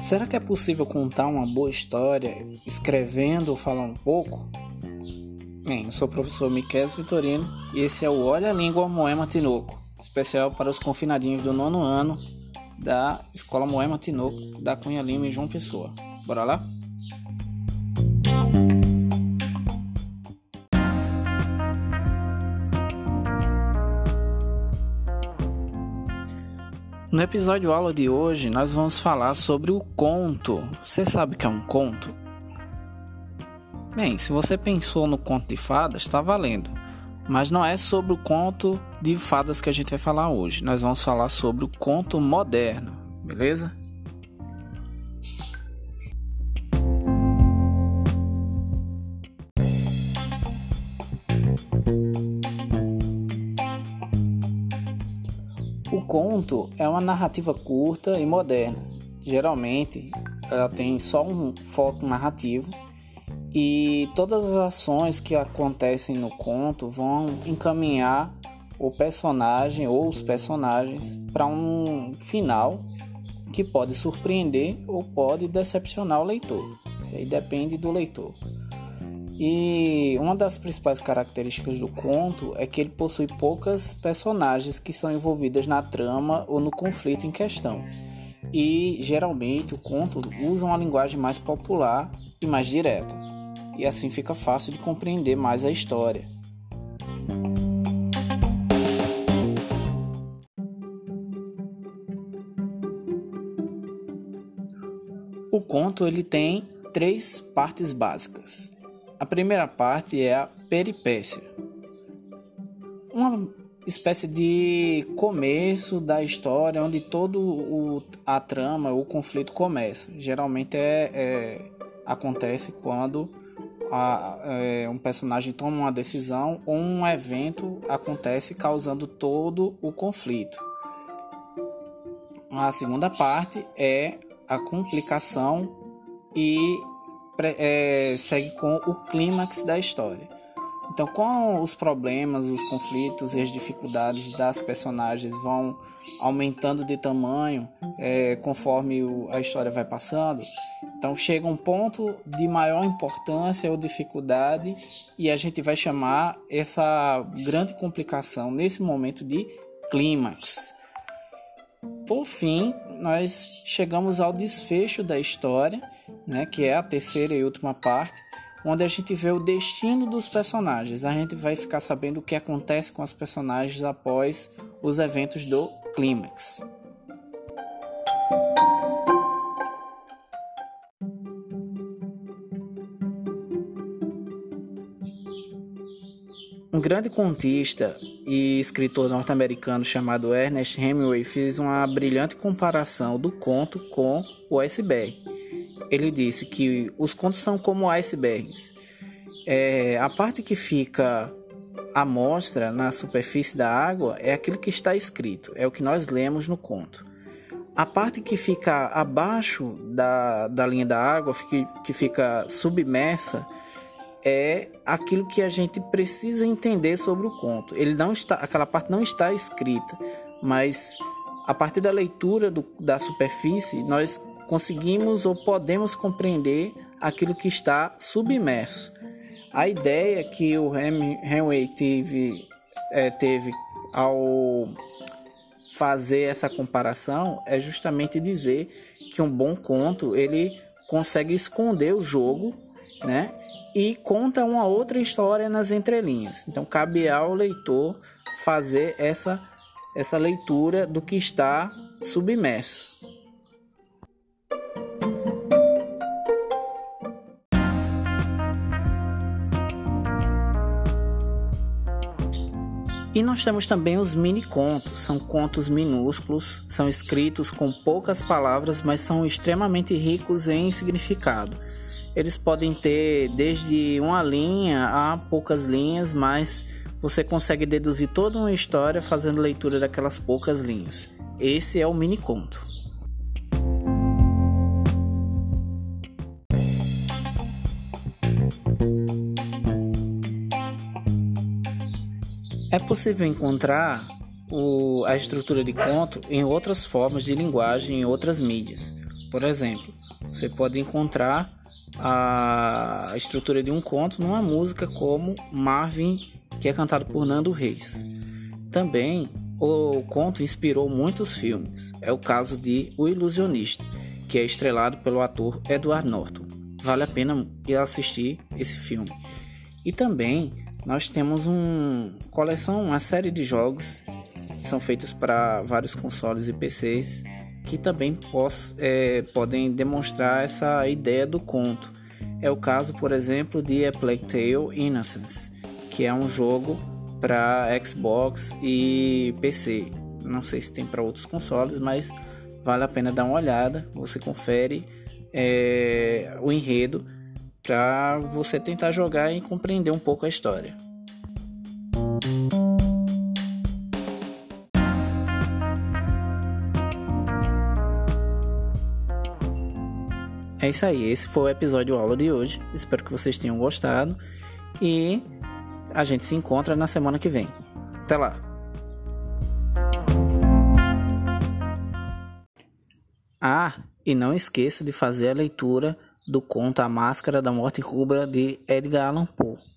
Será que é possível contar uma boa história escrevendo ou falando pouco? Bem, eu sou o professor Miquel Vitorino e esse é o Olha a Língua Moema Tinoco, especial para os confinadinhos do nono ano da Escola Moema Tinoco da Cunha Lima e João Pessoa. Bora lá? No episódio aula de hoje, nós vamos falar sobre o conto. Você sabe o que é um conto? Bem, se você pensou no conto de fadas, está valendo. Mas não é sobre o conto de fadas que a gente vai falar hoje. Nós vamos falar sobre o conto moderno, beleza? Conto é uma narrativa curta e moderna. Geralmente, ela tem só um foco narrativo e todas as ações que acontecem no conto vão encaminhar o personagem ou os personagens para um final que pode surpreender ou pode decepcionar o leitor. Isso aí depende do leitor. E uma das principais características do conto é que ele possui poucas personagens que são envolvidas na trama ou no conflito em questão. E geralmente o conto usa uma linguagem mais popular e mais direta. E assim fica fácil de compreender mais a história. O conto ele tem três partes básicas. A primeira parte é a peripécia. Uma espécie de começo da história onde todo o, a trama, o conflito começa. Geralmente é, é acontece quando a, é, um personagem toma uma decisão ou um evento acontece causando todo o conflito. A segunda parte é a complicação e é, segue com o clímax da história. Então, com os problemas, os conflitos e as dificuldades das personagens vão aumentando de tamanho é, conforme o, a história vai passando, então chega um ponto de maior importância ou dificuldade e a gente vai chamar essa grande complicação nesse momento de clímax. Por fim, nós chegamos ao desfecho da história né, que é a terceira e última parte, onde a gente vê o destino dos personagens. A gente vai ficar sabendo o que acontece com os personagens após os eventos do clímax. Um grande contista e escritor norte-americano chamado Ernest Hemingway fez uma brilhante comparação do conto com o iceberg ele disse que os contos são como icebergs. É, a parte que fica à mostra na superfície da água é aquilo que está escrito, é o que nós lemos no conto. A parte que fica abaixo da, da linha da água, que, que fica submersa, é aquilo que a gente precisa entender sobre o conto. Ele não está, aquela parte não está escrita, mas a partir da leitura do, da superfície nós conseguimos ou podemos compreender aquilo que está submerso. A ideia que o Hemingway teve, é, teve ao fazer essa comparação é justamente dizer que um bom conto ele consegue esconder o jogo, né? E conta uma outra história nas entrelinhas. Então cabe ao leitor fazer essa essa leitura do que está submerso. E nós temos também os mini contos. São contos minúsculos, são escritos com poucas palavras, mas são extremamente ricos em significado. Eles podem ter desde uma linha a poucas linhas, mas você consegue deduzir toda uma história fazendo leitura daquelas poucas linhas. Esse é o mini conto. É possível encontrar o, a estrutura de conto em outras formas de linguagem, em outras mídias. Por exemplo, você pode encontrar a estrutura de um conto numa música como Marvin, que é cantado por Nando Reis. Também o conto inspirou muitos filmes. É o caso de O Ilusionista, que é estrelado pelo ator Edward Norton. Vale a pena ir assistir esse filme. E também nós temos uma coleção, uma série de jogos que são feitos para vários consoles e PCs que também é, podem demonstrar essa ideia do conto. É o caso, por exemplo, de A Plague Tale Innocence, que é um jogo para Xbox e PC. Não sei se tem para outros consoles, mas vale a pena dar uma olhada. Você confere é, o enredo para você tentar jogar e compreender um pouco a história. É isso aí, esse foi o episódio aula de hoje. Espero que vocês tenham gostado e a gente se encontra na semana que vem. Até lá. Ah, e não esqueça de fazer a leitura do conto A Máscara da Morte Rubra de Edgar Allan Poe.